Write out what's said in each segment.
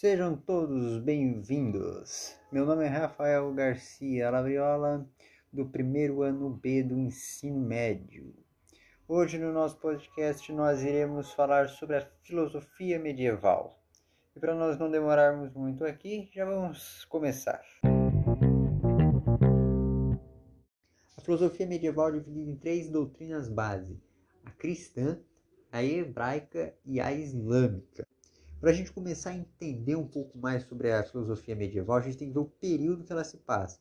Sejam todos bem-vindos. Meu nome é Rafael Garcia Labriola, do primeiro ano B do ensino médio. Hoje no nosso podcast nós iremos falar sobre a filosofia medieval. E para nós não demorarmos muito aqui, já vamos começar. A filosofia medieval é dividida em três doutrinas base: a cristã, a hebraica e a islâmica. Para a gente começar a entender um pouco mais sobre a filosofia medieval, a gente tem que ver o período que ela se passa.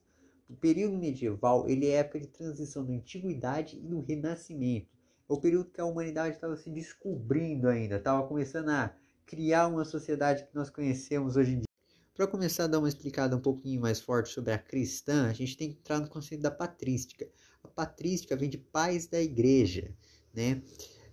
O período medieval ele é a época de transição da antiguidade e do renascimento. É o período que a humanidade estava se descobrindo ainda, estava começando a criar uma sociedade que nós conhecemos hoje em dia. Para começar a dar uma explicada um pouquinho mais forte sobre a cristã, a gente tem que entrar no conceito da patrística. A patrística vem de pais da igreja, né?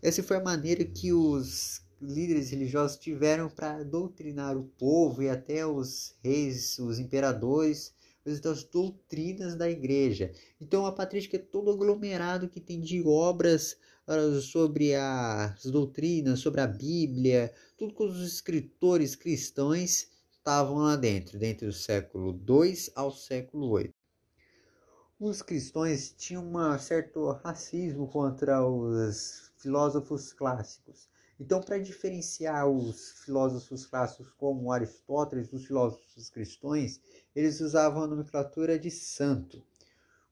Essa foi a maneira que os líderes religiosos tiveram para doutrinar o povo e até os reis, os imperadores, das doutrinas da igreja. Então a patrística é todo aglomerado que tem de obras ah, sobre as doutrinas, sobre a Bíblia, tudo que os escritores cristãos estavam lá dentro, dentre o século II ao século VIII. Os cristãos tinham um certo racismo contra os filósofos clássicos. Então, para diferenciar os filósofos clássicos como Aristóteles dos filósofos cristãos, eles usavam a nomenclatura de santo.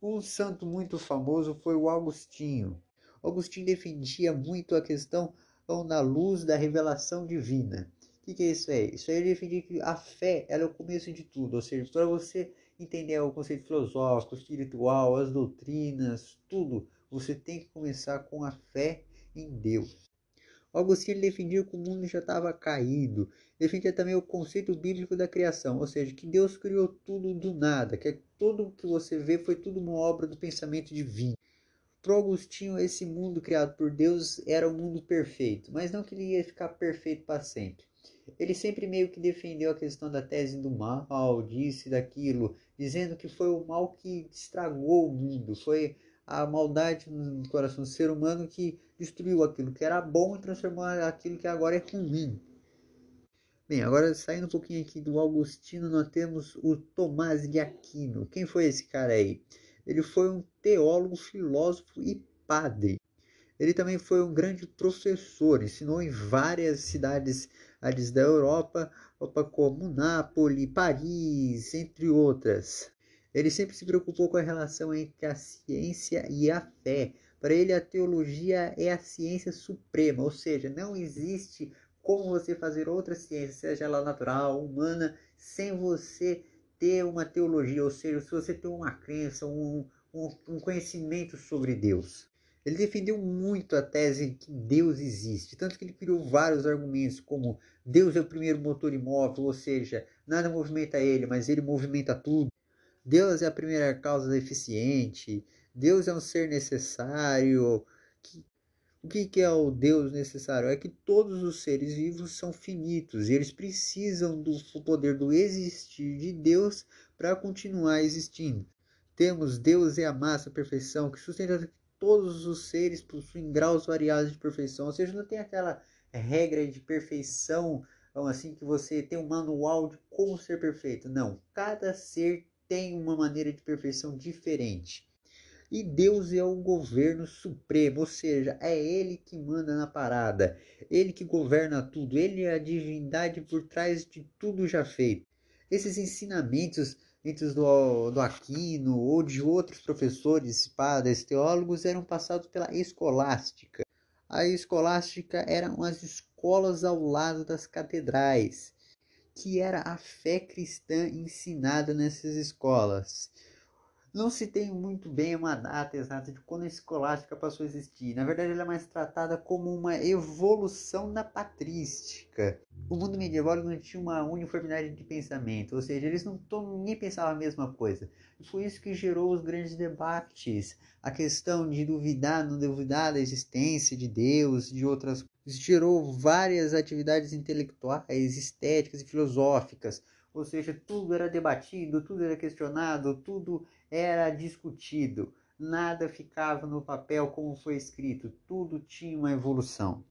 Um santo muito famoso foi o Agostinho. Agostinho defendia muito a questão da luz da revelação divina. O que, que é isso aí? Isso aí ele defendia que a fé é o começo de tudo, ou seja, para você entender o conceito filosófico, espiritual, as doutrinas, tudo, você tem que começar com a fé em Deus. Augustinho defendia que o mundo já estava caído. Defendia também o conceito bíblico da criação, ou seja, que Deus criou tudo do nada, que tudo que você vê foi tudo uma obra do pensamento divino. Para Augustinho, esse mundo criado por Deus era o mundo perfeito, mas não que ele ia ficar perfeito para sempre. Ele sempre meio que defendeu a questão da tese do mal, disse daquilo, dizendo que foi o mal que estragou o mundo, foi a maldade no coração do ser humano que destruiu aquilo que era bom e transformou aquilo que agora é ruim. Bem, agora saindo um pouquinho aqui do Augustino, nós temos o Tomás de Aquino. Quem foi esse cara aí? Ele foi um teólogo, filósofo e padre. Ele também foi um grande professor, ensinou em várias cidades da Europa, como Nápoles, Paris, entre outras. Ele sempre se preocupou com a relação entre a ciência e a fé. Para ele, a teologia é a ciência suprema, ou seja, não existe como você fazer outra ciência, seja ela natural, humana, sem você ter uma teologia, ou seja, se você tem uma crença, um, um, um conhecimento sobre Deus. Ele defendeu muito a tese que Deus existe, tanto que ele criou vários argumentos, como Deus é o primeiro motor imóvel, ou seja, nada movimenta ele, mas ele movimenta tudo. Deus é a primeira causa eficiente, Deus é um ser necessário. O que é o Deus necessário? É que todos os seres vivos são finitos e eles precisam do poder do existir de Deus para continuar existindo. Temos Deus é a massa, a perfeição, que sustenta todos os seres possuem graus variados de perfeição, ou seja, não tem aquela regra de perfeição, assim que você tem um manual de como ser perfeito. Não, cada ser tem uma maneira de perfeição diferente. E Deus é o governo supremo, ou seja, é Ele que manda na parada, Ele que governa tudo, Ele é a divindade por trás de tudo já feito. Esses ensinamentos entre os do, do Aquino ou de outros professores, padres, teólogos eram passados pela escolástica. A escolástica eram as escolas ao lado das catedrais que era a fé cristã ensinada nessas escolas. Não se tem muito bem uma data exata de quando a escolástica passou a existir. Na verdade, ela é mais tratada como uma evolução da patrística. O mundo medieval não tinha uma uniformidade de pensamento, ou seja, eles não nem pensavam a mesma coisa. E foi isso que gerou os grandes debates, a questão de duvidar, não duvidar da existência de Deus, de outras gerou várias atividades intelectuais, estéticas e filosóficas, ou seja, tudo era debatido, tudo era questionado, tudo era discutido, nada ficava no papel como foi escrito, tudo tinha uma evolução.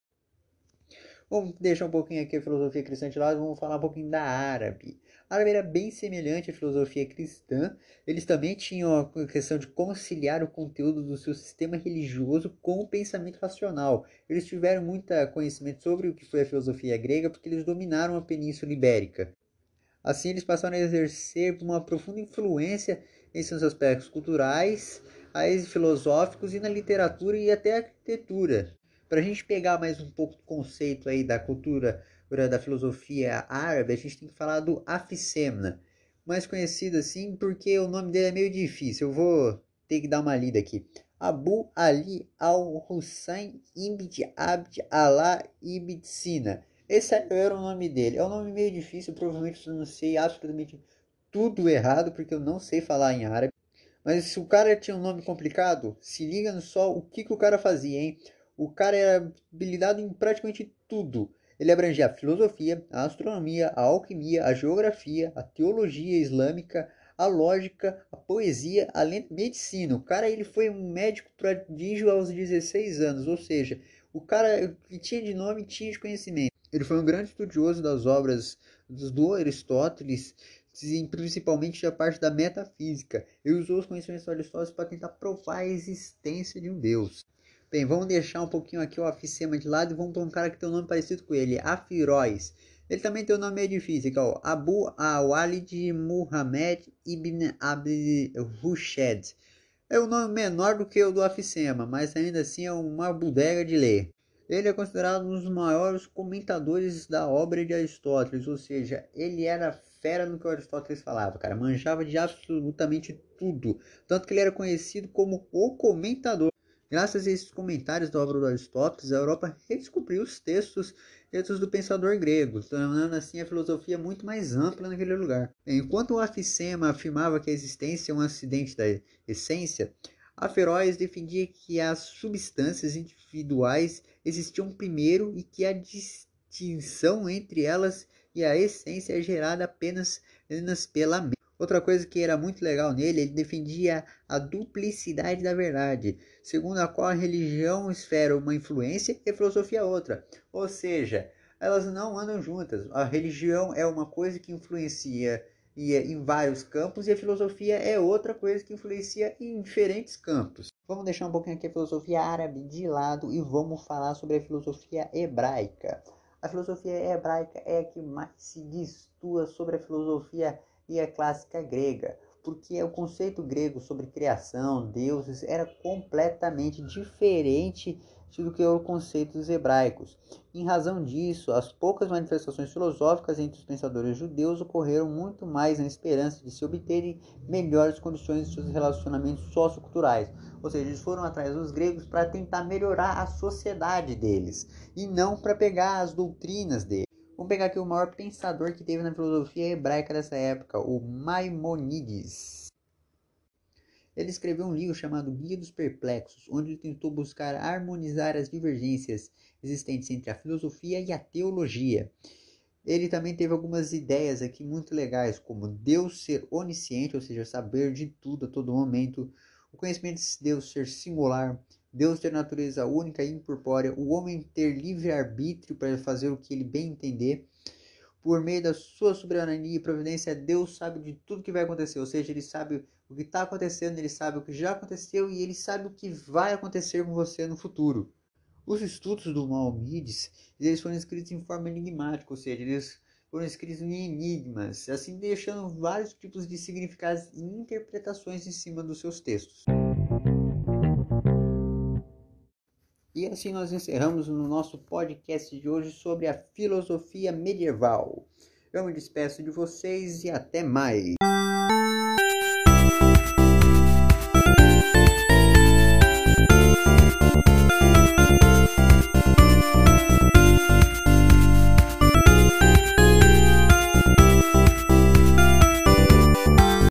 Vamos deixar um pouquinho aqui a filosofia cristã de lado, vamos falar um pouquinho da árabe. A árabe era bem semelhante à filosofia cristã. Eles também tinham a questão de conciliar o conteúdo do seu sistema religioso com o pensamento racional. Eles tiveram muito conhecimento sobre o que foi a filosofia grega porque eles dominaram a Península Ibérica. Assim, eles passaram a exercer uma profunda influência em seus aspectos culturais, filosóficos e na literatura e até arquitetura. Para a gente pegar mais um pouco do conceito aí da cultura da filosofia árabe, a gente tem que falar do Afisemna, mais conhecido assim porque o nome dele é meio difícil. Eu vou ter que dar uma lida aqui. Abu Ali al-Hussein ibn Abd Allah ibn Sina. Esse era o nome dele. É um nome meio difícil, provavelmente eu não sei absolutamente tudo errado, porque eu não sei falar em árabe. Mas se o cara tinha um nome complicado, se liga no só o que, que o cara fazia, hein? O cara era habilitado em praticamente tudo. Ele abrangia a filosofia, a astronomia, a alquimia, a geografia, a teologia islâmica, a lógica, a poesia, além da medicina. O cara ele foi um médico prodígio aos 16 anos, ou seja, o cara que tinha de nome tinha de conhecimento. Ele foi um grande estudioso das obras do Aristóteles, principalmente a parte da metafísica. Ele usou os conhecimentos do Aristóteles para tentar provar a existência de um Deus. Bem, vamos deixar um pouquinho aqui o Afisema de lado e vamos para um cara que tem um nome parecido com ele, Afiróis. Ele também tem um nome meio difícil, que é o Abu Awalid Muhammad Ibn Abd Rushed. É um nome menor do que o do Afisema, mas ainda assim é uma bodega de ler. Ele é considerado um dos maiores comentadores da obra de Aristóteles, ou seja, ele era fera no que Aristóteles falava, cara, manjava de absolutamente tudo, tanto que ele era conhecido como o comentador. Graças a esses comentários da obra do Aristóteles, a Europa redescobriu os textos textos do pensador grego, tornando assim a filosofia muito mais ampla naquele lugar. Enquanto o Afissema afirmava que a existência é um acidente da essência, a Feroz defendia que as substâncias individuais existiam primeiro e que a distinção entre elas e a essência é gerada apenas, apenas pela mente. Outra coisa que era muito legal nele, ele defendia a duplicidade da verdade, segundo a qual a religião esfera uma influência e a filosofia outra. Ou seja, elas não andam juntas. A religião é uma coisa que influencia em vários campos e a filosofia é outra coisa que influencia em diferentes campos. Vamos deixar um pouquinho aqui a filosofia árabe de lado e vamos falar sobre a filosofia hebraica. A filosofia hebraica é a que mais se distua sobre a filosofia e a clássica grega, porque o conceito grego sobre criação, deuses, era completamente diferente do que o conceito dos hebraicos. Em razão disso, as poucas manifestações filosóficas entre os pensadores judeus ocorreram muito mais na esperança de se obterem melhores condições de seus relacionamentos socioculturais. Ou seja, eles foram atrás dos gregos para tentar melhorar a sociedade deles e não para pegar as doutrinas deles. Vamos pegar aqui o maior pensador que teve na filosofia hebraica dessa época, o Maimonides. Ele escreveu um livro chamado Guia dos Perplexos, onde ele tentou buscar harmonizar as divergências existentes entre a filosofia e a teologia. Ele também teve algumas ideias aqui muito legais, como Deus ser onisciente, ou seja, saber de tudo a todo momento, o conhecimento de Deus ser singular, Deus ter natureza única e incorpórea, o homem ter livre arbítrio para fazer o que ele bem entender. Por meio da sua soberania e providência, Deus sabe de tudo que vai acontecer, ou seja, ele sabe o que está acontecendo, ele sabe o que já aconteceu e ele sabe o que vai acontecer com você no futuro. Os estudos do Maimonides, eles foram escritos em forma enigmática, ou seja, eles foram escritos em enigmas, assim deixando vários tipos de significados e interpretações em cima dos seus textos. Assim nós encerramos o nosso podcast de hoje sobre a filosofia medieval. Eu me despeço de vocês e até mais.